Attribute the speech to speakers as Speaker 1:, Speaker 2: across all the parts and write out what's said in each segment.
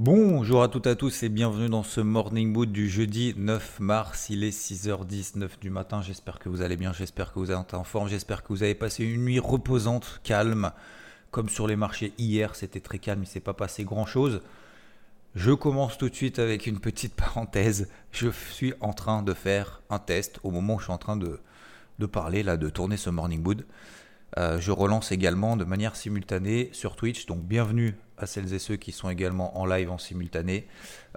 Speaker 1: Bonjour à toutes et à tous et bienvenue dans ce Morning Mood du jeudi 9 mars. Il est 6h19 du matin. J'espère que vous allez bien, j'espère que vous êtes en forme, j'espère que vous avez passé une nuit reposante, calme. Comme sur les marchés hier, c'était très calme, il ne s'est pas passé grand-chose. Je commence tout de suite avec une petite parenthèse. Je suis en train de faire un test au moment où je suis en train de, parler, là, de tourner ce Morning Mood. Euh, je relance également de manière simultanée sur Twitch, donc bienvenue à celles et ceux qui sont également en live en simultané.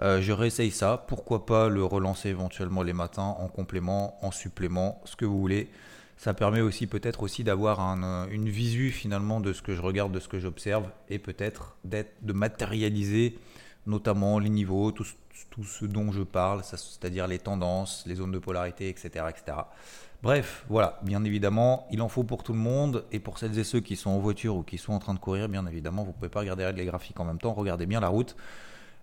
Speaker 1: Euh, je réessaye ça, pourquoi pas le relancer éventuellement les matins en complément, en supplément, ce que vous voulez. Ça permet aussi peut-être aussi d'avoir un, une visu finalement de ce que je regarde, de ce que j'observe et peut-être de matérialiser notamment les niveaux, tout, ce dont je parle, c'est-à-dire les tendances, les zones de polarité, etc. Bref, voilà, bien évidemment, il en faut pour tout le monde et pour celles et ceux qui sont en voiture ou qui sont en train de courir, bien évidemment, vous ne pouvez pas regarder les graphiques en même temps, regardez bien la route.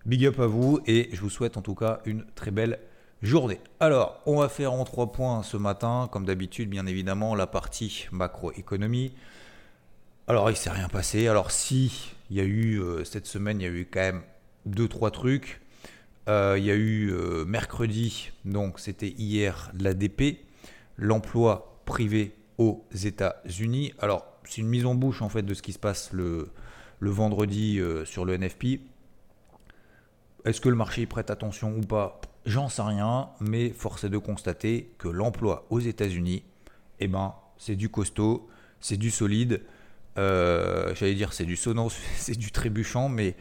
Speaker 1: Big up à vous et je vous souhaite en tout cas une très belle journée. Alors, on va faire en trois points ce matin, comme d'habitude, bien évidemment, la partie macroéconomie. Alors, il ne s'est rien passé. Alors, si il y a eu euh, cette semaine, il y a eu quand même deux trois trucs. Euh, il y a eu euh, mercredi, donc c'était hier, l'ADP, l'emploi privé aux États-Unis. Alors, c'est une mise en bouche en fait de ce qui se passe le, vendredi euh, sur le NFP. Est-ce que le marché prête attention ou pas? J'en sais rien, mais force est de constater que l'emploi aux États-Unis, eh ben, c'est du costaud, c'est du solide. J'allais dire c'est du sonore, c'est du trébuchant, mais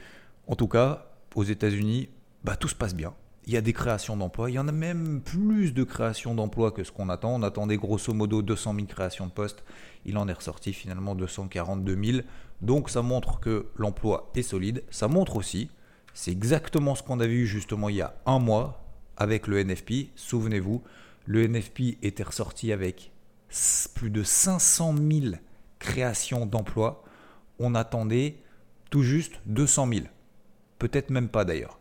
Speaker 1: en tout cas, aux États-Unis, bah, tout se passe bien il y a des créations d'emplois. Il y en a même plus de créations d'emplois que ce qu'on attend. On attendait grosso modo 200 000 créations de postes. Il en est ressorti finalement 242 000. Donc ça montre que l'emploi est solide. Ça montre aussi, c'est exactement ce qu'on a vu justement il y a un mois avec le NFP. Souvenez-vous, le NFP était ressorti avec plus de 500 000 créations d'emplois. On attendait tout juste 200 000. Peut-être même pas d'ailleurs.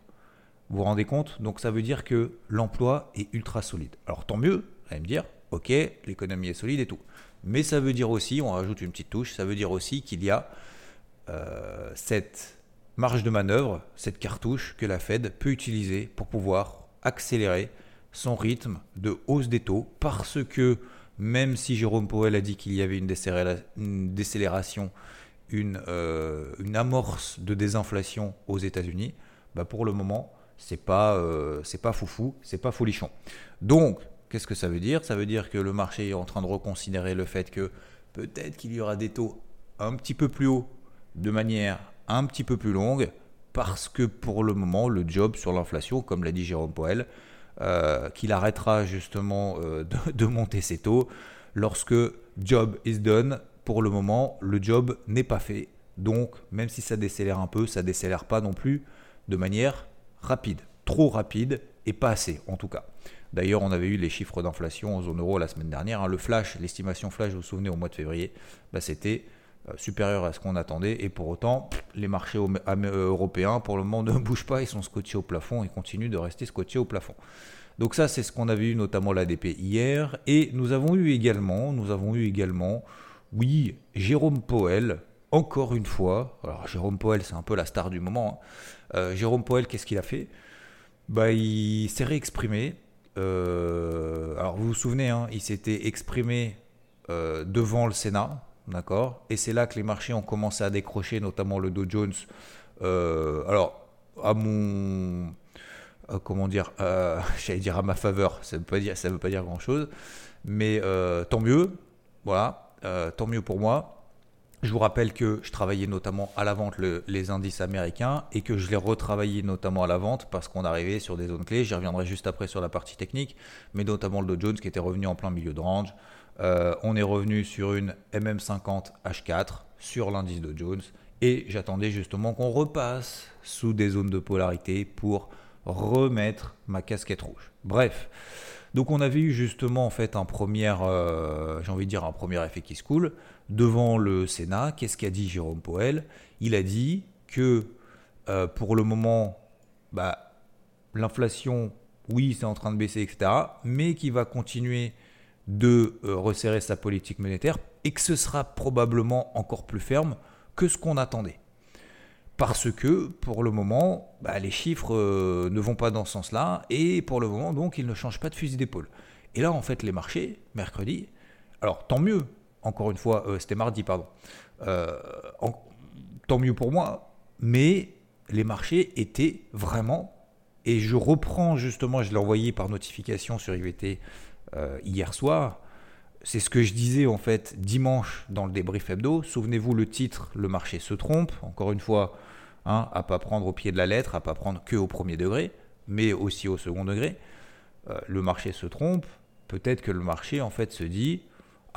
Speaker 1: Vous vous rendez compte Donc ça veut dire que l'emploi est ultra solide. Alors tant mieux, vous allez me dire, ok, l'économie est solide et tout. Mais ça veut dire aussi, on rajoute une petite touche, ça veut dire aussi qu'il y a euh, cette marge de manœuvre, cette cartouche que la Fed peut utiliser pour pouvoir accélérer son rythme de hausse des taux parce que même si Jérôme Powell a dit qu'il y avait une, décélération, une, euh, une amorce de désinflation aux États-Unis, bah pour le moment, c'est pas euh, c'est pas foufou, c'est pas folichon. Donc, qu'est-ce que ça veut dire? Ça veut dire que le marché est en train de reconsidérer le fait que peut-être qu'il y aura des taux un petit peu plus hauts de manière un petit peu plus longue parce que pour le moment, le job sur l'inflation, comme l'a dit Jérôme Poel, euh, qu'il arrêtera justement euh, de, monter ses taux lorsque job is done. Pour le moment, le job n'est pas fait. Donc, même si ça décélère un peu, ça décélère pas non plus de manière rapide, trop rapide et pas assez en tout cas. D'ailleurs, on avait eu les chiffres d'inflation en zone euro la semaine dernière. Hein. Le flash, l'estimation flash, vous vous souvenez, au mois de février, bah, c'était euh, supérieur à ce qu'on attendait. Et pour autant, les marchés euh, européens, pour le moment, ne bougent pas. Ils sont scotchés au plafond et continuent de rester scotchés au plafond. Donc ça, c'est ce qu'on avait eu notamment l'ADP hier. Et nous avons eu également, nous avons eu également, oui, Jérôme Poel, encore une fois. Alors Jérôme Poel, c'est un peu la star du moment. Hein. Euh, Jérôme Poel, qu'est-ce qu'il a fait? Bah, Il s'est réexprimé. Euh, alors vous vous souvenez, hein, il s'était exprimé euh, devant le Sénat, d'accord? Et c'est là que les marchés ont commencé à décrocher, notamment le Dow Jones. alors, à mon... comment dire J'allais dire à ma faveur, ça ne veut veut pas dire grand-chose. Mais tant mieux, voilà, tant mieux pour moi. Je vous rappelle que je travaillais notamment à la vente les indices américains et que je les retravaillais notamment à la vente parce qu'on arrivait sur des zones clés. J'y reviendrai juste après sur la partie technique, mais notamment le Dow Jones qui était revenu en plein milieu de range. Euh, on est revenu sur une MM50 H4 sur l'indice Dow Jones Et j'attendais justement qu'on repasse sous des zones de polarité pour remettre ma casquette rouge. Bref, donc on avait eu justement en fait un premier, euh, j'ai envie de dire un premier effet qui se coule devant le Sénat. Qu'est-ce qu'a dit Jérôme Poel Il a dit que euh, pour le moment, bah, l'inflation, oui, c'est en train de baisser, etc., mais qu'il va continuer de euh, resserrer sa politique monétaire et que ce sera probablement encore plus ferme que ce qu'on attendait. Parce que pour le moment, bah, les chiffres euh, ne vont pas dans ce sens-là, et pour le moment, donc, ils ne changent pas de fusil d'épaule. Et là, en fait, les marchés, mercredi, alors tant mieux, encore une fois, euh, c'était mardi, pardon, tant mieux pour moi, mais les marchés étaient vraiment, et je reprends justement, je l'ai envoyé par notification sur IVT euh, hier soir. C'est ce que je disais en fait dimanche dans le débrief hebdo. Souvenez-vous le titre, le marché se trompe. Encore une fois, hein, à pas prendre au pied de la lettre, à pas prendre que au premier degré, mais aussi au second degré. Euh, le marché se trompe. Peut-être que le marché en fait se dit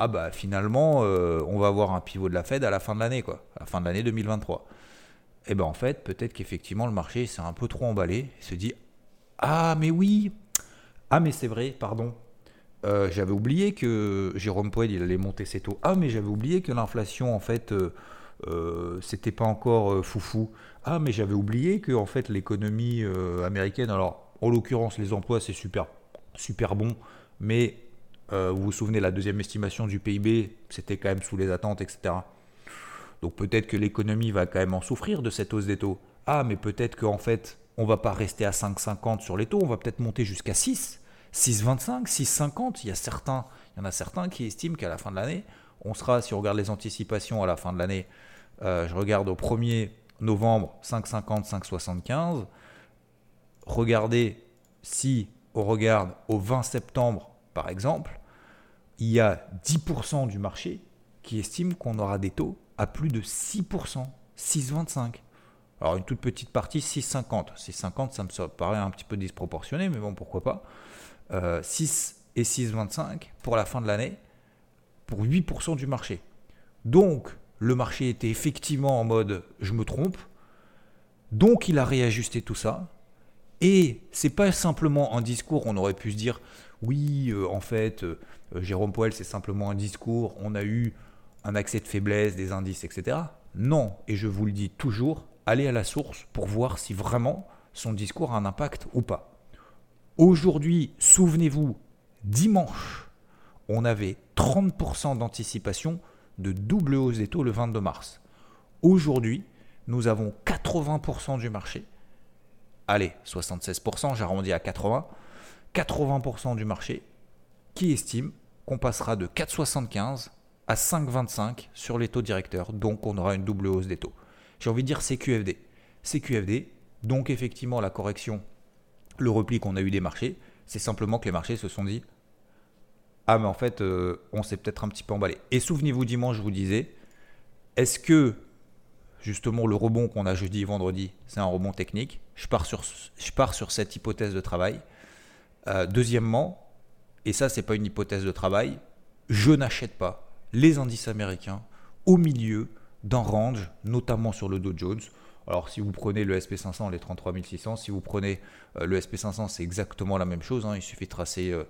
Speaker 1: ah bah finalement euh, on va avoir un pivot de la Fed à la fin de l'année quoi, à la fin de l'année 2023. Et eh ben en fait peut-être qu'effectivement le marché s'est un peu trop emballé, il se dit ah mais oui, ah mais c'est vrai, pardon, euh, j'avais oublié que Jérôme Poel il allait monter ses taux. Ah, mais j'avais oublié que l'inflation, en fait, euh, c'était pas encore foufou. Ah, mais j'avais oublié que, en fait, l'économie américaine, alors, en l'occurrence, les emplois, c'est super, super bon, mais vous vous souvenez, la deuxième estimation du PIB, c'était quand même sous les attentes, etc. Donc peut-être que l'économie va quand même en souffrir de cette hausse des taux. Ah, mais peut-être qu'en fait, on va pas rester à 5,50 sur les taux, on va peut-être monter jusqu'à 6. 6,25, 6,50. Il y a certains, il y en a certains qui estiment qu'à la fin de l'année, on sera, si on regarde les anticipations à la fin de l'année, euh, je regarde au 1er novembre 5,50, 5,75. Regardez si on regarde au 20 septembre, par exemple, il y a 10% du marché qui estime qu'on aura des taux à plus de 6%, 6,25. Alors une toute petite partie, 6,50. 6,50, ça me paraît un petit peu disproportionné, mais bon, pourquoi pas. 6 euh, et 6,25 pour la fin de l'année pour 8% du marché. Donc, le marché était effectivement en mode je me trompe. Donc, il a réajusté tout ça. Et c'est pas simplement un discours, on aurait pu se dire oui, euh, en fait, euh, Jérôme Poel, c'est simplement un discours, on a eu un accès de faiblesse, des indices, etc. Non, et je vous le dis toujours, allez à la source pour voir si vraiment son discours a un impact ou pas. Aujourd'hui, souvenez-vous, dimanche, on avait 30% d'anticipation de double hausse des taux le 22 mars. Aujourd'hui, nous avons 80% du marché. Allez, 76%, j'arrondis à 80. 80% du marché qui estime qu'on passera de 4,75 à 5,25 sur les taux directeurs. Donc on aura une double hausse des taux. J'ai envie de dire CQFD. CQFD, donc effectivement la correction le repli qu'on a eu des marchés, c'est simplement que les marchés se sont dit Ah, mais en fait, euh, on s'est peut-être un petit peu emballé. Et souvenez-vous, dimanche, je vous disais Est-ce que justement le rebond qu'on a jeudi et vendredi, c'est un rebond technique je pars, sur, cette hypothèse de travail. Euh, deuxièmement, et ça, c'est pas une hypothèse de travail, je n'achète pas les indices américains au milieu d'un range, notamment sur le Dow Jones, alors si vous prenez le SP500, les 33600, si vous prenez euh, le SP500, c'est exactement la même chose. Hein. il, suffit de tracer, euh,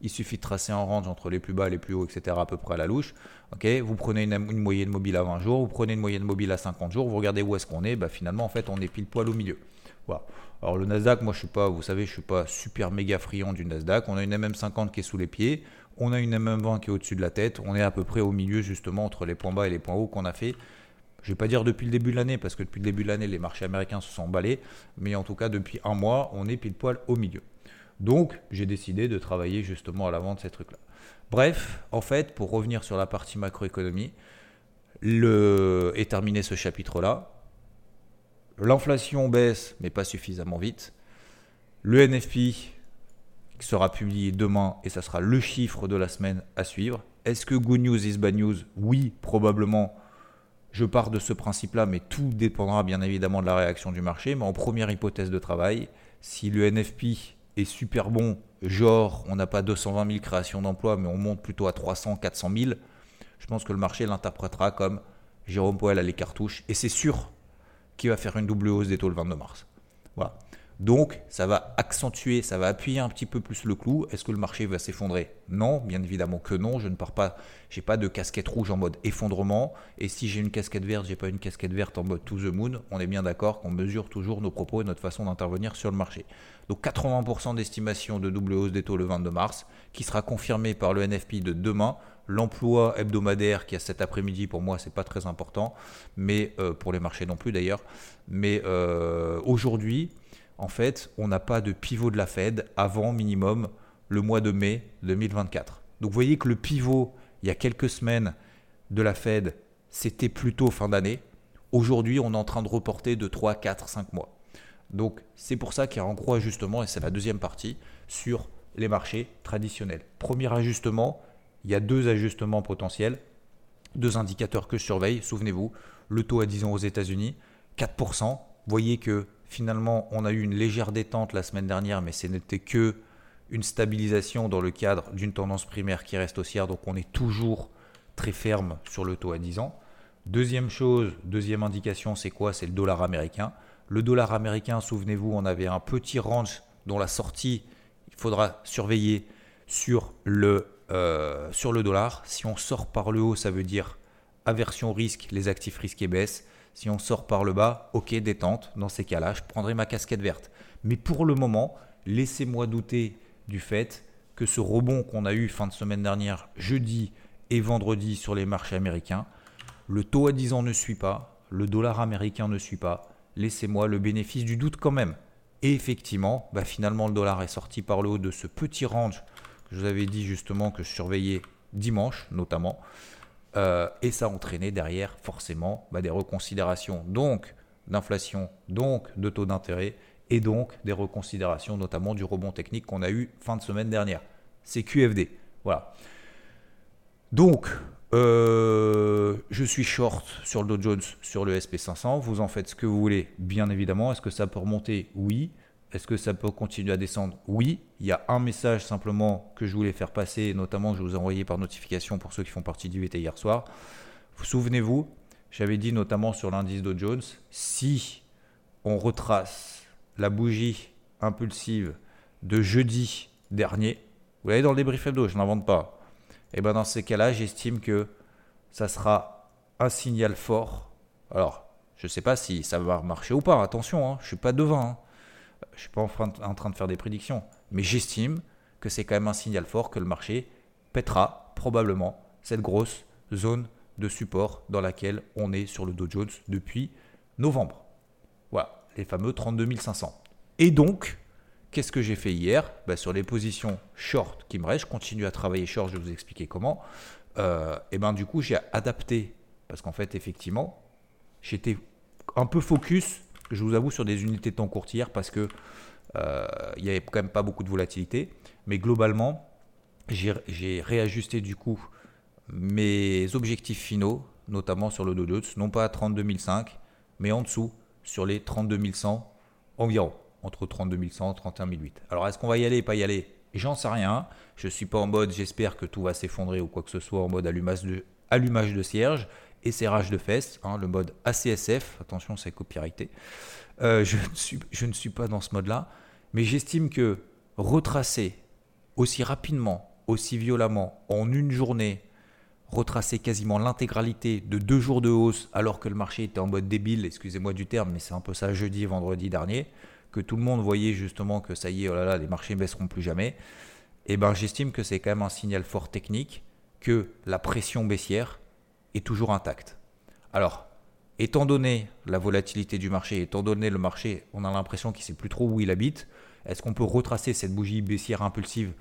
Speaker 1: il suffit de tracer un range entre les plus bas, les plus hauts, etc. à peu près à la louche. vous prenez une, moyenne mobile à 20 jours, vous prenez une moyenne mobile à 50 jours, vous regardez où est-ce qu'on est, bah, finalement en fait on est pile poil au milieu. Voilà. Alors le Nasdaq, moi je suis pas, vous savez, je suis pas super méga friand du Nasdaq. On a une MM50 qui est sous les pieds, on a une MM20 qui est au-dessus de la tête, on est à peu près au milieu justement entre les points bas et les points hauts qu'on a fait je ne vais pas dire depuis le début de l'année, parce que depuis le début de l'année, les marchés américains se sont emballés, mais en tout cas, depuis un mois, on est pile poil au milieu. Donc, j'ai décidé de travailler justement à l'avant de ces trucs-là. Bref, en fait, pour revenir sur la partie macroéconomie, le... et terminer ce chapitre-là, l'inflation baisse, mais pas suffisamment vite. Le NFP sera publié demain et ça sera le chiffre de la semaine à suivre. Est-ce que good news is bad news? Oui, probablement je pars de ce principe-là, mais tout dépendra bien évidemment de la réaction du marché. Mais en première hypothèse de travail, si le NFP super bon, genre on n'a pas 220 000 créations d'emplois, mais on monte plutôt à 300, 400 000, je pense que le marché l'interprétera comme Jérôme Poel a les cartouches et c'est sûr qu'il va faire une double hausse des taux le 22 mars. Voilà. Donc, ça va accentuer, ça va appuyer un petit peu plus le clou. Est-ce que le marché va s'effondrer? Non, bien évidemment que non. Je ne pars pas, j'ai pas de casquette rouge en mode effondrement. Et si j'ai une casquette verte, j'ai pas une casquette verte en mode to the moon. On est bien d'accord qu'on mesure toujours nos propos et notre façon d'intervenir sur le marché. Donc 80% d'estimation de double hausse des taux le 22 mars, qui sera confirmé par le NFP de demain. L'emploi hebdomadaire qui a cet après-midi, pour moi, c'est pas très important, mais euh, pour les marchés non plus d'ailleurs. Mais euh, aujourd'hui, en fait, on n'a pas de pivot de la Fed avant minimum le mois de mai 2024. Donc vous voyez que le pivot, il y a quelques semaines de la Fed, c'était plutôt fin d'année. Aujourd'hui, on est en train de reporter de 3, 4, 5 mois. Donc c'est pour ça qu'il y a un gros ajustement, et c'est la deuxième partie, sur les marchés traditionnels. Premier ajustement, il y a deux ajustements potentiels, deux indicateurs que je surveille. Souvenez-vous, le taux à 10 ans aux États-Unis, 4%. Vous voyez que Finalement, on a eu une légère détente la semaine dernière, mais ce n'était que une stabilisation dans le cadre d'une tendance primaire qui reste haussière. Donc on est toujours très ferme sur le taux à 10 ans. Deuxième chose, deuxième indication, c'est quoi? C'est le dollar américain. Le dollar américain, souvenez-vous, on avait un petit range dont la sortie, il faudra surveiller sur le, euh, sur le dollar. Si on sort par le haut, ça veut dire aversion risque, les actifs risqués baissent. Si on sort par le bas, ok, détente. Dans ces cas-là, je prendrai ma casquette verte. Mais pour le moment, laissez-moi douter du fait que ce rebond qu'on a eu fin de semaine dernière, jeudi et vendredi sur les marchés américains, le taux à 10 ans ne suit pas, le dollar américain ne suit pas. Laissez-moi le bénéfice du doute quand même. Et effectivement, bah finalement, le dollar est sorti par le haut de ce petit range que je vous avais dit justement que je surveillais dimanche notamment. Euh, et ça a entraîné derrière forcément bah, des reconsidérations donc d'inflation, donc de taux d'intérêt et donc des reconsidérations notamment du rebond technique qu'on a eu fin de semaine dernière. C'est QFD. Voilà. Donc, euh, je suis short sur le Dow Jones, sur le SP500. Vous en faites ce que vous voulez, bien évidemment. Est-ce que ça peut remonter? Oui. Est-ce que ça peut continuer à descendre? Oui. Il y a un message simplement que je voulais faire passer, notamment je vous ai envoyé par notification pour ceux qui font partie du VT hier soir. Vous souvenez-vous, j'avais dit notamment sur l'indice Dow Jones, si on retrace la bougie impulsive de jeudi dernier, vous voyez dans le débrief hebdo, je n'invente pas, et eh bien dans ces cas-là, j'estime que ça sera un signal fort. Alors, je ne sais pas si ça va marcher ou pas, attention, hein, je ne suis pas devant. Hein je ne suis pas en train de faire des prédictions, mais j'estime que c'est quand même un signal fort que le marché pètera probablement cette grosse zone de support dans laquelle on est sur le Dow Jones depuis novembre. Voilà, les fameux 32 500. Et donc, qu'est-ce que j'ai fait hier? Bah, Sur les positions short qui me restent, je continue à travailler short, je vais vous expliquer comment. Euh, et ben du coup, j'ai adapté, parce qu'en fait, effectivement, j'étais un peu focus je vous avoue, sur des unités de temps courtières parce que euh, il n'y avait quand même pas beaucoup de volatilité. Mais globalement, j'ai réajusté du coup mes objectifs finaux, notamment sur le Jones, non pas à 32 500, mais en dessous, sur les 32 100 environ, entre 32 100 et 31 008. Alors est-ce qu'on va y aller, pas y aller? J'en sais rien. Je ne suis pas en mode j'espère que tout va s'effondrer ou quoi que ce soit en mode allumage de, allumage de cierge et serrage de fesses, hein, le mode ACSF, attention c'est copyrighté. Euh, je, ne suis, pas dans ce mode-là, mais j'estime que retracer aussi rapidement, aussi violemment, en une journée, retracer quasiment l'intégralité de deux jours de hausse alors que le marché était en mode débile, excusez-moi du terme, mais c'est un peu ça jeudi vendredi dernier, que tout le monde voyait justement que ça y est, oh là là, les marchés ne baisseront plus jamais, et eh ben j'estime que c'est quand même un signal fort technique que la pression baissière est toujours intacte. Alors, étant donné la volatilité du marché, étant donné le marché, on a l'impression qu'il ne sait plus trop où il habite, est-ce qu'on peut retracer cette bougie baissière impulsive?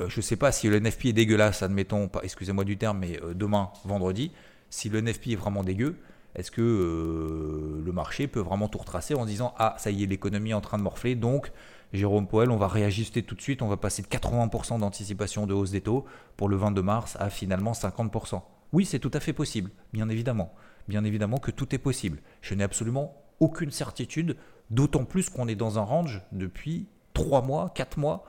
Speaker 1: Euh, Je ne sais pas si le NFP est dégueulasse, admettons, excusez-moi du terme, mais euh, demain, vendredi, si le NFP est vraiment dégueu, est-ce que euh, le marché peut vraiment tout retracer en disant Ah, ça y est, l'économie est en train de morfler, donc Jérôme Poel, on va réajuster tout de suite, on va passer de 80% d'anticipation de hausse des taux pour le 22 mars à finalement 50%. Oui, c'est tout à fait possible, bien évidemment. Bien évidemment que tout est possible. Je n'ai absolument aucune certitude, d'autant plus qu'on est dans un range depuis 3 mois, 4 mois.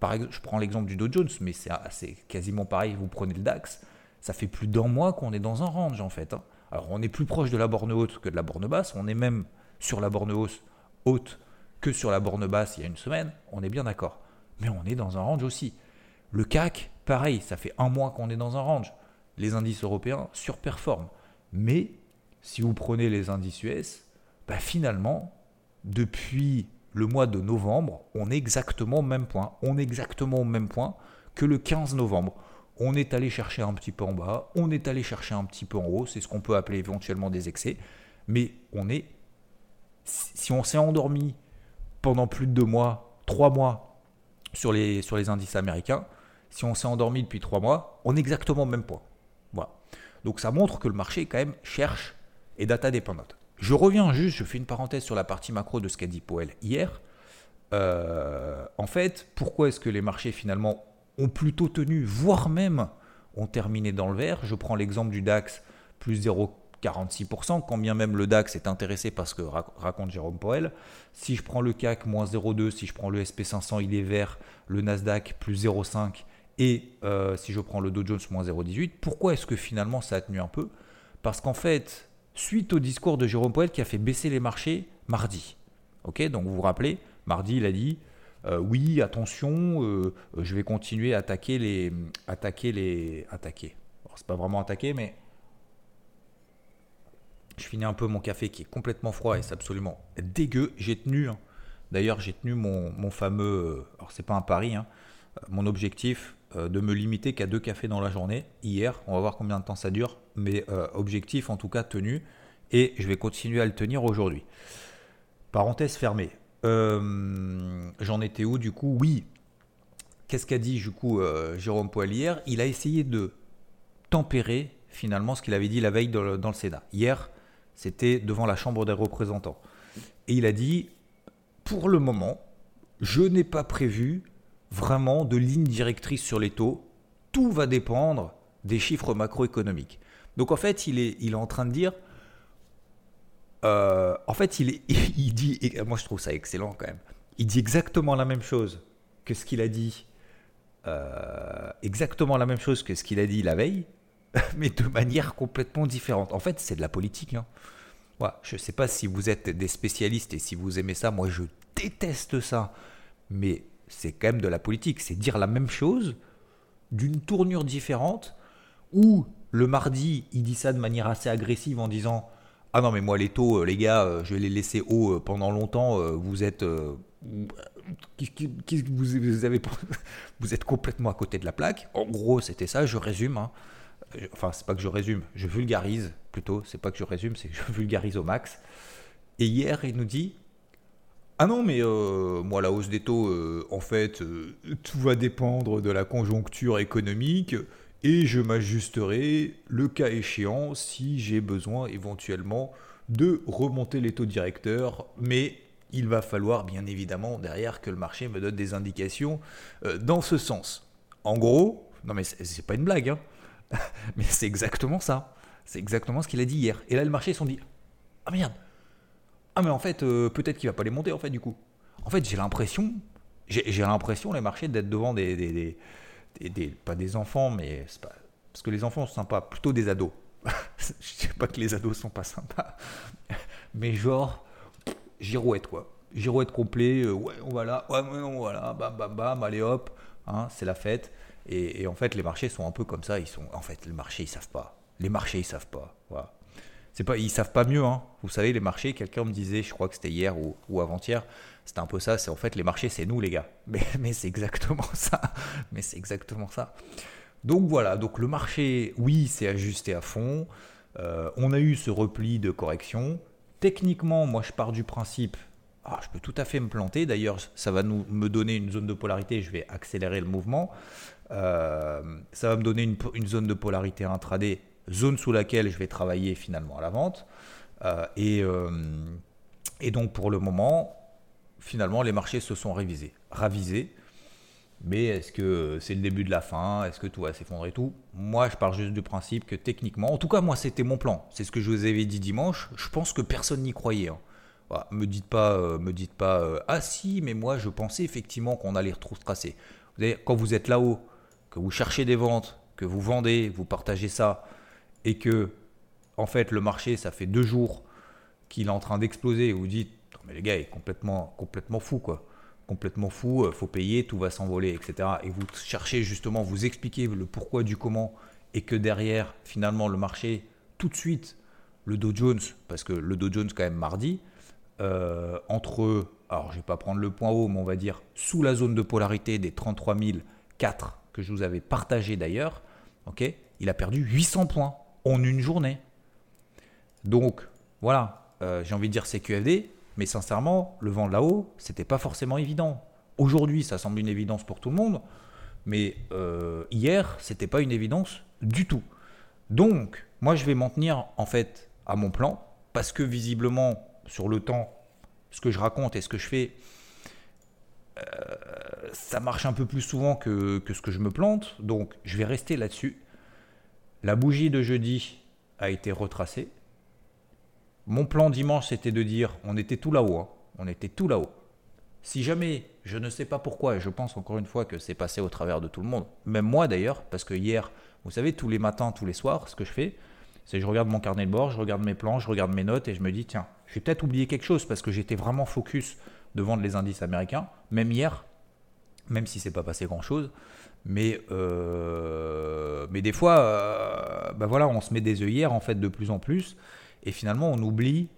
Speaker 1: Par exemple, je prends l'exemple du Dow Jones, mais c'est quasiment pareil, vous prenez le DAX, ça fait plus d'un mois qu'on est dans un range en fait. Hein. Alors on est plus proche de la borne haute que de la borne basse, on est même sur la borne haute que sur la borne basse il y a une semaine, on est bien d'accord. Mais on est dans un range aussi. Le CAC, pareil, ça fait un mois qu'on est dans un range. Les indices européens surperforment. Mais si vous prenez les indices US, bah finalement, depuis le mois de novembre, on est exactement au même point. On est exactement au même point que le 15 novembre. On est allé chercher un petit peu en bas, on est allé chercher un petit peu en haut, c'est ce qu'on peut appeler éventuellement des excès, mais on est, si on s'est endormi pendant plus de deux mois, trois mois sur les, sur les indices américains, si on s'est endormi depuis trois mois, on est exactement au même point. Donc ça montre que le marché quand même cherche et data dépendante. Je reviens juste, je fais une parenthèse sur la partie macro de ce qu'a dit Powell hier. Euh, en fait, pourquoi est-ce que les marchés finalement ont plutôt tenu, voire même ont terminé dans le vert? Je prends l'exemple du DAX, plus 0,46%, quand bien même le DAX est intéressé parce que raconte Jérôme Powell. Si je prends le CAC, moins 0,2, si je prends le SP500, il est vert, le Nasdaq, plus 0,5, et euh, si je prends le Dow Jones, moins 0,18. Pourquoi est-ce que finalement ça a tenu un peu? Parce qu'en fait, suite au discours de Jérôme Powell qui a fait baisser les marchés mardi. Ok, donc vous vous rappelez, mardi il a dit euh, oui, attention, euh, je vais continuer à attaquer les, attaquer les, attaquer. c'est pas vraiment attaquer, mais je finis un peu mon café qui est complètement froid et c'est absolument dégueu. J'ai tenu, hein. d'ailleurs j'ai tenu mon, fameux, euh, alors c'est pas un pari, hein, mon objectif de me limiter qu'à deux cafés dans la journée hier. On va voir combien de temps ça dure, mais objectif en tout cas tenu et je vais continuer à le tenir aujourd'hui. Parenthèse fermée. Euh, j'en étais où du coup? Oui. Qu'est-ce qu'a dit du coup euh, Jérôme Poil hier? Il a essayé de tempérer finalement ce qu'il avait dit la veille dans le, Sénat. Hier, c'était devant la Chambre des représentants. Et il a dit, pour le moment, je n'ai pas prévu vraiment de ligne directrice sur les taux. Tout va dépendre des chiffres macroéconomiques. Donc en fait, il est, il est en train de dire, euh, en fait, il, il dit, moi je trouve ça excellent quand même, il dit exactement la même chose que ce qu'il a dit, euh, exactement la même chose que ce qu'il a dit la veille, mais de manière complètement différente. En fait, c'est de la politique. Hein. je ne sais pas si vous êtes des spécialistes et si vous aimez ça, moi je déteste ça, mais c'est quand même de la politique, c'est dire la même chose d'une tournure différente, où le mardi, il dit ça de manière assez agressive en disant ah non, mais moi, les taux, euh, les gars, euh, je vais les laisser hauts euh, pendant longtemps. Vous êtes. vous, avez, vous êtes complètement à côté de la plaque. En gros, c'était ça, je résume. Hein. Enfin, c'est pas que je résume, je vulgarise plutôt. C'est pas que je résume, c'est que je vulgarise au max. Et hier, il nous dit Ah non, mais moi, la hausse des taux, en fait, tout va dépendre de la conjoncture économique et je m'ajusterai le cas échéant si j'ai besoin éventuellement de remonter les taux directeurs, mais il va falloir bien évidemment derrière que le marché me donne des indications euh, dans ce sens. En gros, non mais c'est pas une blague, hein, mais c'est exactement ça. C'est exactement ce qu'il a dit hier. Et là, le marché s'est dit Ah merde Ah, mais en fait, euh, peut-être qu'il va pas les monter en fait, du coup. En fait, j'ai l'impression, j'ai l'impression, les marchés, d'être devant des pas des enfants, mais pas, parce que les enfants sont sympas, plutôt des ados. je sais pas que les ados sont pas sympas, mais genre girouette quoi, girouette complet. Euh, ouais, on va là, ouais, on voilà, bam, bam, bam, allez hop, hein, c'est la fête. Et, en fait, les marchés sont un peu comme ça. Ils sont, en fait, les marchés ils savent pas. Les marchés ils savent pas. Voilà. C'est pas, ils savent pas mieux. Hein. Vous savez, les marchés. Quelqu'un me disait, je crois que c'était hier ou, avant-hier, c'est un peu ça, c'est en fait les marchés, c'est nous les gars. Mais, mais c'est exactement ça. Mais c'est exactement ça. Donc voilà, donc le marché, oui, c'est ajusté à fond. Euh, on a eu ce repli de correction. Techniquement, moi je pars du principe, ah, je peux tout à fait me planter. D'ailleurs, ça va nous, me donner une zone de polarité, je vais accélérer le mouvement. Euh, ça va me donner une, une, zone de polarité intraday, zone sous laquelle je vais travailler finalement à la vente. Euh, et, et donc pour le moment, finalement, les marchés se sont révisés, ravisés. Mais est-ce que c'est le début de la fin? Est-ce que tout va s'effondrer tout? Moi, je pars juste du principe que techniquement, en tout cas, moi, c'était mon plan. C'est ce que je vous avais dit dimanche. Je pense que personne n'y croyait. Hein. me dites pas, euh, me dites pas, euh, ah si, mais moi, je pensais effectivement qu'on allait retracer. Vous savez, quand vous êtes là-haut, que vous cherchez des ventes, que vous vendez, vous partagez ça, et que en fait, le marché, ça fait deux jours qu'il est en train d'exploser vous dites, mais les gars, il est complètement, fou, quoi. Complètement fou, euh, faut payer, tout va s'envoler, etc. Et vous cherchez justement, vous expliquer le pourquoi du comment et que derrière, finalement, le marché, tout de suite, le Dow Jones, parce que le Dow Jones, quand même, mardi, euh, entre, alors je vais pas prendre le point haut, mais on va dire sous la zone de polarité des 33 004 que je vous avais partagé d'ailleurs, ok, il a perdu 800 points en une journée. Donc voilà, euh, j'ai envie de dire c'est QFD, mais sincèrement, le vent de là-haut, c'était pas forcément évident. Aujourd'hui, ça semble une évidence pour tout le monde, mais euh, hier, c'était pas une évidence du tout. Donc, moi, je vais m'en tenir en fait à mon plan, parce que visiblement, sur le temps, ce que je raconte et ce que je fais, euh, ça marche un peu plus souvent que, que, ce que je me plante. Donc, je vais rester là-dessus. La bougie de jeudi a été retracée. Mon plan dimanche, c'était de dire, on était tout là-haut. Hein. On était tout là-haut. Si jamais, je ne sais pas pourquoi, et je pense encore une fois que c'est passé au travers de tout le monde, même moi d'ailleurs, parce que hier, vous savez, tous les matins, tous les soirs, ce que je fais, c'est je regarde mon carnet de bord, je regarde mes plans, je regarde mes notes et je me dis, tiens, je vais peut-être oublier quelque chose parce que j'étais vraiment focus de vendre les indices américains, même hier, même si c'est pas passé grand-chose. Mais, euh, mais des fois, euh, bah voilà, on se met des œillères en fait de plus en plus et finalement on oublie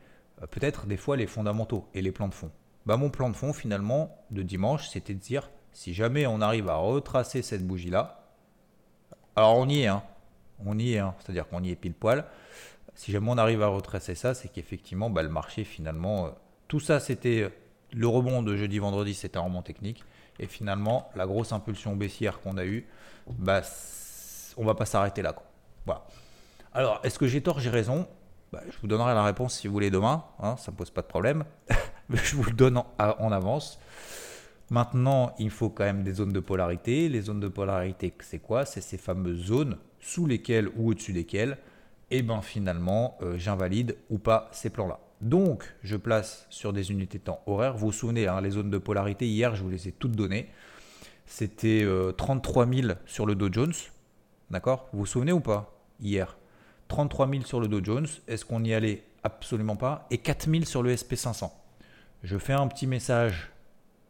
Speaker 1: euh, peut-être des fois les fondamentaux et les plans de fond. Bah, mon plan de fond finalement de dimanche, c'était de dire si jamais on arrive à retracer cette bougie-là, alors on y est, hein, on y est, hein. c'est-à-dire qu'on y est pile poil. Si jamais on arrive à retracer ça, c'est qu'effectivement, bah, le marché, finalement, tout ça, c'était le rebond de jeudi-vendredi, c'était un rebond technique. Et finalement, la grosse impulsion baissière qu'on a eue, bah, on va pas s'arrêter là. Quoi. Voilà. Alors, est-ce que j'ai tort, j'ai raison? Bah, Je vous donnerai la réponse si vous voulez demain, hein, ça ne me pose pas de problème. Je vous le donne en, avance. Maintenant, il faut quand même des zones de polarité. Les zones de polarité, c'est quoi? C'est ces fameuses zones sous lesquels ou au-dessus desquels, et eh ben finalement, euh, j'invalide ou pas ces plans-là. Donc, je place sur des unités de temps horaires. Vous vous souvenez, hein, les zones de polarité, hier, je vous les ai toutes données. C'était 33 euh, 000 sur le Dow Jones. D'accord? Vous vous souvenez ou pas Hier? 33 000 sur le Dow Jones. Est-ce qu'on y allait? Absolument pas. Et 4 000 sur le SP500. Je fais un petit message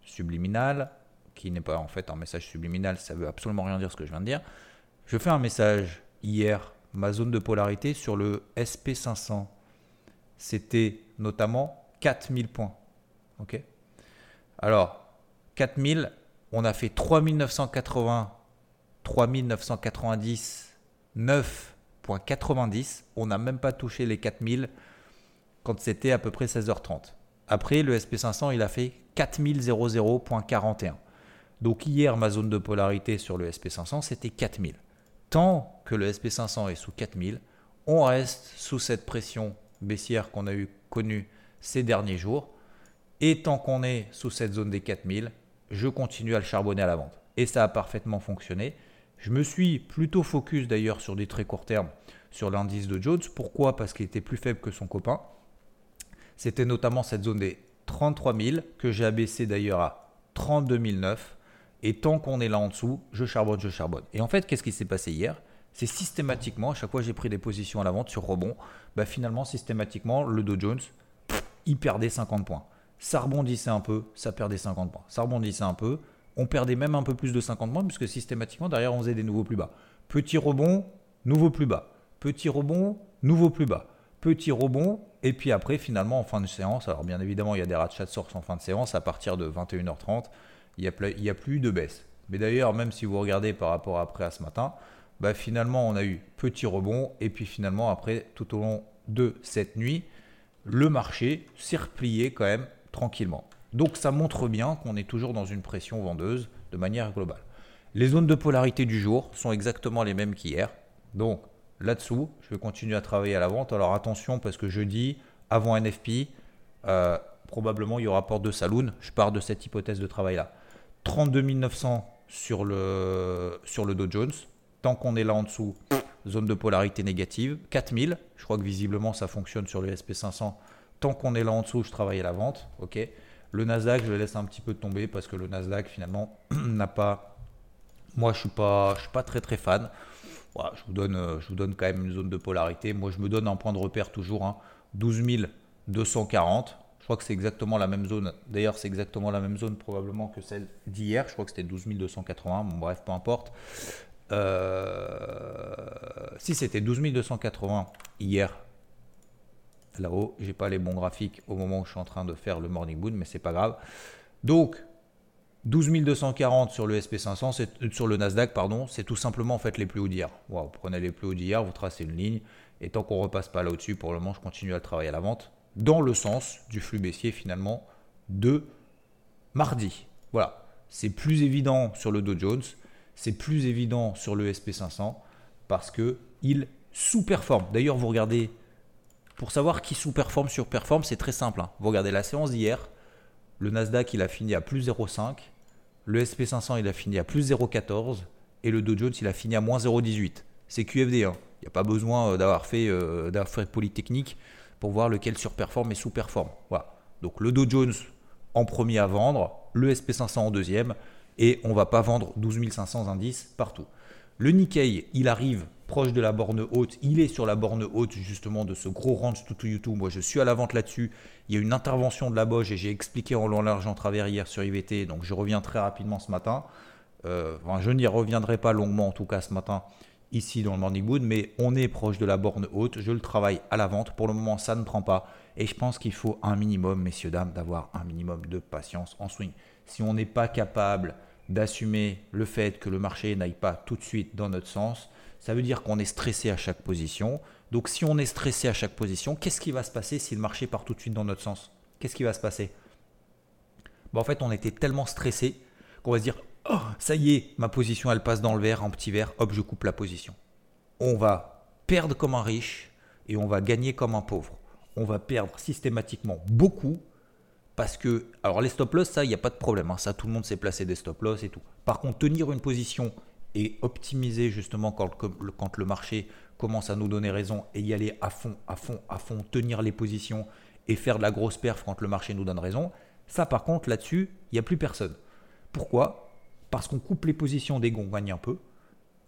Speaker 1: subliminal, qui n'est pas en fait un message subliminal, ça veut absolument rien dire ce que je viens de dire. Je fais un message hier, ma zone de polarité sur le SP500, c'était notamment 4000 points. Alors, 4000, on a fait 3980, 3990, 9.90. On n'a même pas touché les 4000 quand c'était à peu près 16h30. Après, le SP500, il a fait 4000.41. Donc hier, ma zone de polarité sur le SP500, c'était 4000 tant que le SP500 est sous 4000, on reste sous cette pression baissière qu'on a eu connue ces derniers jours. Et tant qu'on est sous cette zone des 4000, je continue à le charbonner à la vente. Et ça a parfaitement fonctionné. Je me suis plutôt focus d'ailleurs sur des très courts termes sur l'indice de Jones. Pourquoi? Parce qu'il était plus faible que son copain. C'était notamment cette zone des 33 000 que j'ai abaissé d'ailleurs à 32 009 et tant qu'on est là en dessous, je charbonne, je charbonne. Et en fait, qu'est-ce qui s'est passé hier? C'est systématiquement, à chaque fois j'ai pris des positions à la vente sur rebond, bah finalement, systématiquement, le Dow Jones, il perdait 50 points. Ça rebondissait un peu, ça perdait 50 points. Ça rebondissait un peu, on perdait même un peu plus de 50 points, puisque systématiquement, derrière, on faisait des nouveaux plus bas. Petit rebond, nouveau plus bas. Petit rebond, nouveau plus bas. Petit rebond, et puis après, finalement, en fin de séance, alors bien évidemment, il y a des rachats de source en fin de séance à partir de 21h30 il n'y a, plus de baisse. Mais d'ailleurs, même si vous regardez par rapport après à ce matin, bah finalement, on a eu petit rebond. Et puis finalement, après, tout au long de cette nuit, le marché s'est replié quand même tranquillement. Donc ça montre bien qu'on est toujours dans une pression vendeuse de manière globale. Les zones de polarité du jour sont exactement les mêmes qu'hier. Donc là-dessous, je vais continuer à travailler à la vente. Alors attention parce que jeudi, avant NFP, euh, probablement il y aura porte de saloon. Je pars de cette hypothèse de travail-là. 32 900 sur le, sur le Dow Jones. Tant qu'on est là en dessous, zone de polarité négative. 4000, je crois que visiblement ça fonctionne sur le SP500. Tant qu'on est là en dessous, je travaille à la vente. ok le Nasdaq, je le laisse un petit peu tomber parce que le Nasdaq finalement n'a pas. Moi, je suis suis pas très très fan. je, vous donne, euh, je vous donne quand même une zone de polarité. Moi, je me donne un point de repère toujours, hein, 12 240. Je crois que c'est exactement la même zone. D'ailleurs, c'est exactement la même zone probablement que celle d'hier. Je crois que c'était 12 280. Bon, bref, peu importe. Euh, si c'était 12 280 hier, là-haut, j'ai pas les bons graphiques au moment où je suis en train de faire le morning boot, mais c'est pas grave. Donc, 12 240 sur le SP500, euh, sur le Nasdaq, pardon, c'est tout simplement en fait les plus hauts d'hier. vous prenez les plus hauts d'hier, vous tracez une ligne, et tant qu'on repasse pas là au-dessus, pour le moment, je continue à travailler à la vente dans le sens du flux baissier finalement de mardi. Voilà, c'est plus évident sur le Dow Jones, c'est plus évident sur le SP500 parce que il sous-performe. D'ailleurs, vous regardez pour savoir qui sous-performe, sur-performe, c'est très simple. Hein. Vous regardez la séance d'hier, le Nasdaq il a fini à plus 0,5, le SP500 il a fini à plus 0,14 et le Dow Jones il a fini à moins 0,18. C'est QFD, hein. il n'y a pas besoin euh, d'avoir fait, euh, Polytechnique pour voir lequel surperforme et sous-performe. Donc le Dow Jones en premier à vendre, le SP500 en deuxième, et on va pas vendre 12 500 indices partout. Le Nikkei, il arrive proche de la borne haute, il est sur la borne haute justement de ce gros range to, to YouTube. Moi je suis à la vente là-dessus. Il y a une intervention de la Boge et j'ai expliqué en long, travers hier sur IVT, donc je reviens très rapidement ce matin. Euh, je n'y reviendrai pas longuement en tout cas ce matin ici dans le Morning Mood, mais on est proche de la borne haute. Je le travaille à la vente. Pour le moment, ça ne prend pas. Et je pense qu'il faut un minimum, messieurs, dames, d'avoir un minimum de patience en swing. Si on n'est pas capable d'assumer le fait que le marché n'aille pas tout de suite dans notre sens, ça veut dire qu'on est stressé à chaque position. Donc si on est stressé à chaque position, qu'est-ce qui va se passer si le marché part tout de suite dans notre sens? Qu'est-ce qui va se passer? En fait, on était tellement stressé qu'on va se dire Oh, ça y est, ma position elle passe dans le vert, en petit vert, hop, je coupe la position. On va perdre comme un riche et on va gagner comme un pauvre. On va perdre systématiquement beaucoup parce que, alors les stop loss, ça, il n'y a pas de problème. Hein. ça, tout le monde sait placer des stop loss et tout. Par contre, tenir une position et optimiser justement quand, quand le marché commence à nous donner raison et y aller à fond, à fond, à fond, tenir les positions et faire de la grosse perf quand le marché nous donne raison, ça par contre là-dessus, il n'y a plus personne. Pourquoi? Parce qu'on coupe les positions dès qu'on gagne un peu,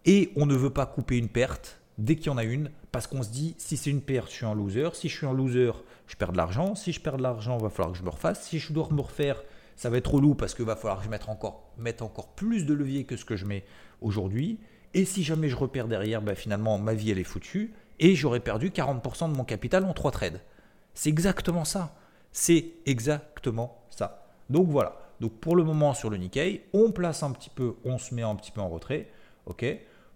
Speaker 1: et on ne veut pas couper une perte dès qu'il y en a une, parce qu'on se dit, si c'est une perte, je suis un loser, si je suis un loser, je perds de l'argent, si je perds de l'argent, il va falloir que je me refasse, si je dois me refaire, ça va être relou parce qu'il va falloir que je mette encore, mette encore plus de levier que ce que je mets aujourd'hui, et si jamais je repère derrière, ben finalement, ma vie, elle est foutue, et j'aurais perdu 40% de mon capital en trois trades. C'est exactement ça. C'est exactement ça. Donc voilà. Donc pour le moment sur le Nikkei, on place un petit peu, on se met un petit peu en retrait. Ok.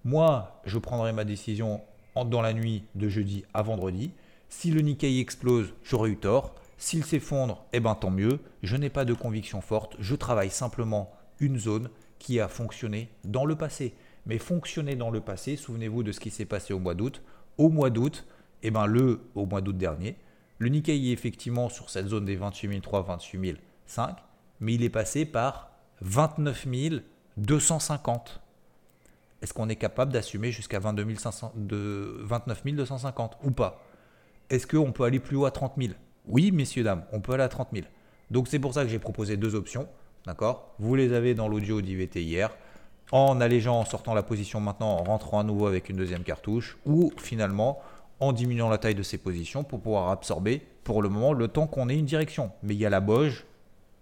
Speaker 1: Moi, je prendrai ma décision dans la nuit de jeudi à vendredi. Si le Nikkei explose, j'aurai eu tort. S'il s'effondre, eh ben tant mieux. Je n'ai pas de conviction forte. Je travaille simplement une zone qui a fonctionné dans le passé. Mais fonctionner dans le passé, souvenez-vous de ce qui s'est passé au mois d'août. Au mois d'août, eh ben le au mois d'août dernier, le Nikkei est effectivement sur cette zone des 28 300, 28 005 mais il est passé par 29 250. Est-ce qu'on est capable d'assumer jusqu'à 22 500, de 29 250 ou pas? Est-ce qu'on peut aller plus haut à 30 000 Oui, messieurs, dames, on peut aller à 30 000. Donc c'est pour ça que j'ai proposé deux options. D'accord? Vous les avez dans l'audio d'IVT hier. En allégeant, en sortant la position maintenant, en rentrant à nouveau avec une deuxième cartouche, ou finalement en diminuant la taille de ces positions pour pouvoir absorber pour le moment le temps qu'on ait une direction. Mais il y a la boge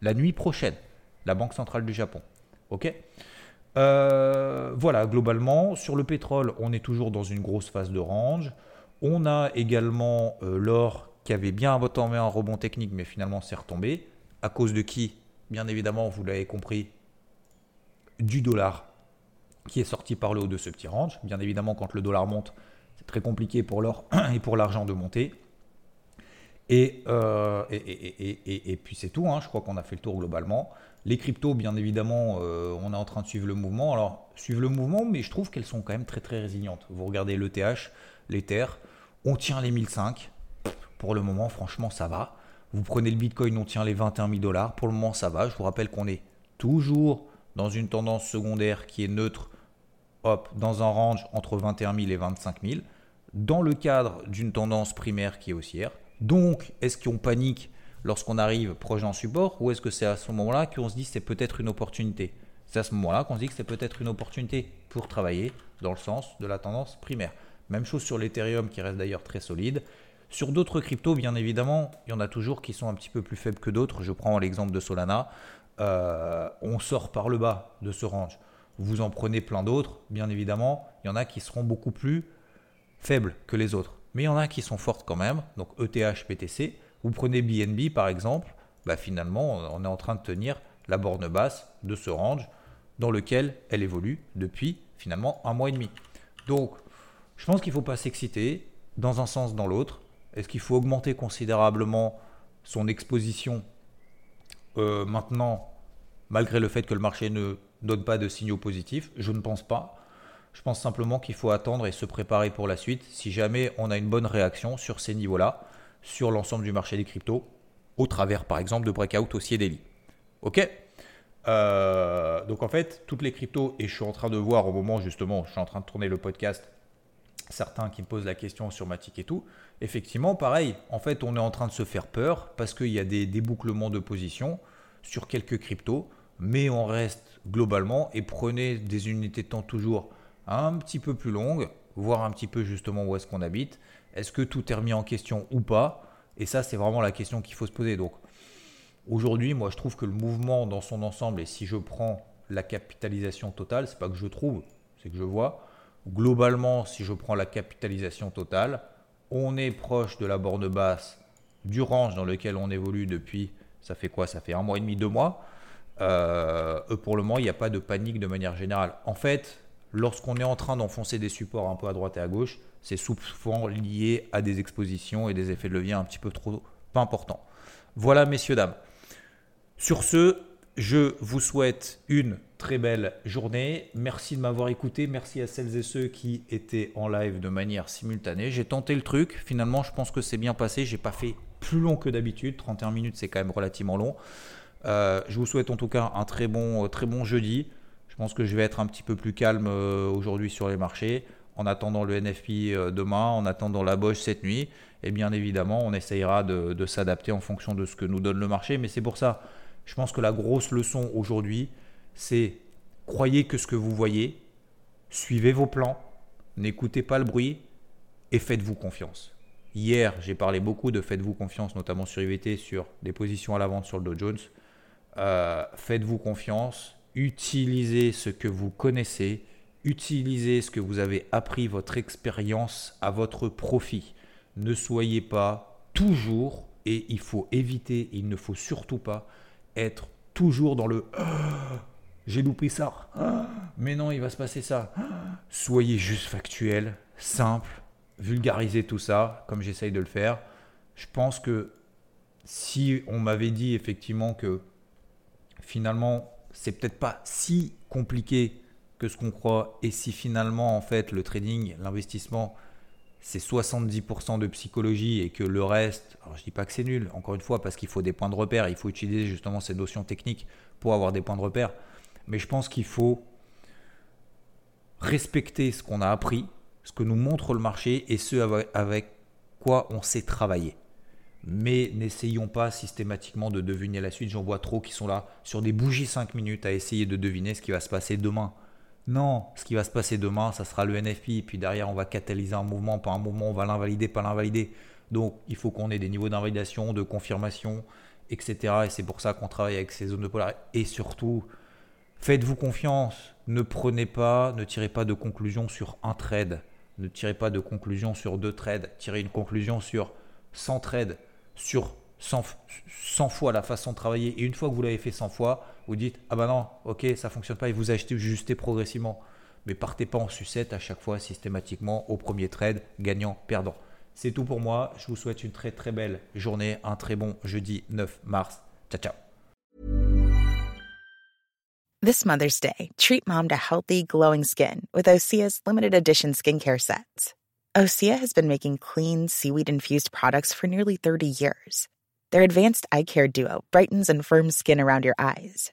Speaker 1: la nuit prochaine, la Banque centrale du Japon. Ok? Euh, Voilà, globalement, sur le pétrole, on est toujours dans une grosse phase de range. On a également euh, l'or qui avait bien entamé un rebond technique, mais finalement s'est retombé. À cause de qui? Bien évidemment, vous l'avez compris, du dollar qui est sorti par le haut de ce petit range. Bien évidemment, quand le dollar monte, c'est très compliqué pour l'or et pour l'argent de monter. Euh, et, et, puis c'est tout, hein. je crois qu'on a fait le tour globalement. Les cryptos, bien évidemment, euh, on est en train de suivre le mouvement. Alors, suivre le mouvement, mais je trouve qu'elles sont quand même très très résilientes. Vous regardez l'ETH, l'Ether, on tient les 1005. Pour le moment, franchement, ça va. Vous prenez le Bitcoin, on tient les 21 000 dollars. Pour le moment, ça va. Je vous rappelle qu'on est toujours dans une tendance secondaire qui est neutre, hop, dans un range entre 21 000 et 25 000, dans le cadre d'une tendance primaire qui est haussière. Donc, est-ce qu'on panique lorsqu'on arrive proche d'un support ou est-ce que c'est à ce moment-là qu'on se dit c'est peut-être une opportunité? C'est à ce moment-là qu'on se dit que c'est peut-être une opportunité pour travailler dans le sens de la tendance primaire. Même chose sur l'Ethereum qui reste d'ailleurs très solide. Sur d'autres cryptos, bien évidemment, il y en a toujours qui sont un petit peu plus faibles que d'autres. Je prends l'exemple de Solana. Euh, on sort par le bas de ce range. Vous en prenez plein d'autres, bien évidemment. Il y en a qui seront beaucoup plus faibles que les autres. Mais il y en a qui sont fortes quand même. Donc ETH, PTC. Vous prenez BNB par exemple. Bah, finalement, on est en train de tenir la borne basse de ce range dans lequel elle évolue depuis finalement un mois et demi. Donc, je pense qu'il ne faut pas s'exciter dans un sens, dans l'autre. Est-ce qu'il faut augmenter considérablement son exposition euh, maintenant, malgré le fait que le marché ne donne pas de signaux positifs? Je ne pense pas. Je pense simplement qu'il faut attendre et se préparer pour la suite si jamais on a une bonne réaction sur ces niveaux-là, sur l'ensemble du marché des cryptos, au travers par exemple de breakout haussier daily. Ok? Euh, donc en fait, toutes les cryptos, et je suis en train de voir au moment justement, je suis en train de tourner le podcast, certains qui me posent la question sur Matic et tout, effectivement, pareil, en fait, on est en train de se faire peur parce qu'il y a des débouclements de position sur quelques cryptos, mais on reste globalement et prenez des unités de temps toujours un petit peu plus longues, voir un petit peu justement où est-ce qu'on habite, est-ce que tout est remis en question ou pas, et ça, c'est vraiment la question qu'il faut se poser. Donc, Aujourd'hui, moi, je trouve que le mouvement dans son ensemble, et si je prends la capitalisation totale, c'est pas que je trouve, c'est que je vois. Globalement, si je prends la capitalisation totale, on est proche de la borne basse du range dans lequel on évolue depuis, ça fait quoi? Ça fait un mois et demi, deux mois. Euh, pour le moment, il n'y a pas de panique de manière générale. En fait, lorsqu'on est en train d'enfoncer des supports un peu à droite et à gauche, c'est souvent lié à des expositions et des effets de levier un petit peu trop importants. Voilà, messieurs, dames. Sur ce, je vous souhaite une très belle journée. Merci de m'avoir écouté. Merci à celles et ceux qui étaient en live de manière simultanée. J'ai tenté le truc. Finalement, je pense que c'est bien passé. J'ai pas fait plus long que d'habitude. 31 minutes, c'est quand même relativement long. Euh, je vous souhaite en tout cas un très bon, euh, très bon jeudi. Je pense que je vais être un petit peu plus calme euh, aujourd'hui sur les marchés. En attendant le NFP demain, en attendant la Bosch cette nuit. Et bien évidemment, on essayera de, de s'adapter en fonction de ce que nous donne le marché. Mais c'est pour ça je pense que la grosse leçon aujourd'hui, c'est croyez que ce que vous voyez, suivez vos plans, n'écoutez pas le bruit et faites-vous confiance. Hier, j'ai parlé beaucoup de faites-vous confiance, notamment sur IVT, sur des positions à la vente sur le Dow Jones. Euh, faites-vous confiance, utilisez ce que vous connaissez, utilisez ce que vous avez appris, votre expérience à votre profit. Ne soyez pas toujours, et il faut éviter, il ne faut surtout pas être toujours dans le j'ai loupé ça. mais non, il va se passer ça. Soyez juste factuel, simple, vulgarisez tout ça comme j'essaye de le faire. Je pense que si on m'avait dit effectivement que finalement c'est peut-être pas si compliqué que ce qu'on croit et si finalement en fait le trading, l'investissement c'est 70% de psychologie et que le reste, alors je dis pas que c'est nul, encore une fois, parce qu'il faut des points de repère, il faut utiliser justement ces notions techniques pour avoir des points de repère, mais je pense qu'il faut respecter ce qu'on a appris, ce que nous montre le marché et ce avec quoi on sait travailler. Mais n'essayons pas systématiquement de deviner la suite. J'en vois trop qui sont là sur des bougies 5 minutes à essayer de deviner ce qui va se passer demain. Non, ce qui va se passer demain, ça sera le NFI, puis derrière, on va catalyser un mouvement, pas un mouvement, on va l'invalider, pas l'invalider. Donc, il faut qu'on ait des niveaux d'invalidation, de confirmation, etc. Et c'est pour ça qu'on travaille avec ces zones de polarité. Et surtout, faites-vous confiance. Ne prenez pas, ne tirez pas de conclusion sur un trade. Ne tirez pas de conclusion sur deux trades. Tirez une conclusion sur 100 trades, sur 100, fois la façon de travailler. Et une fois que vous l'avez fait 100 fois, vous dites Ah bah non, ok, ça fonctionne pas et vous achetez ajustez progressivement. Mais partez pas en sucette à chaque fois systématiquement au premier trade, gagnant, perdant. C'est tout pour moi. Je vous souhaite une très très belle journée, un très bon jeudi 9 mars. Ciao ciao.
Speaker 2: This Mother's Day, treat mom to healthy, glowing skin with Osea's limited edition skincare sets. Osea has been making clean, seaweed infused products for nearly 30 years. Their advanced eye care duo brightens and firms skin around your eyes,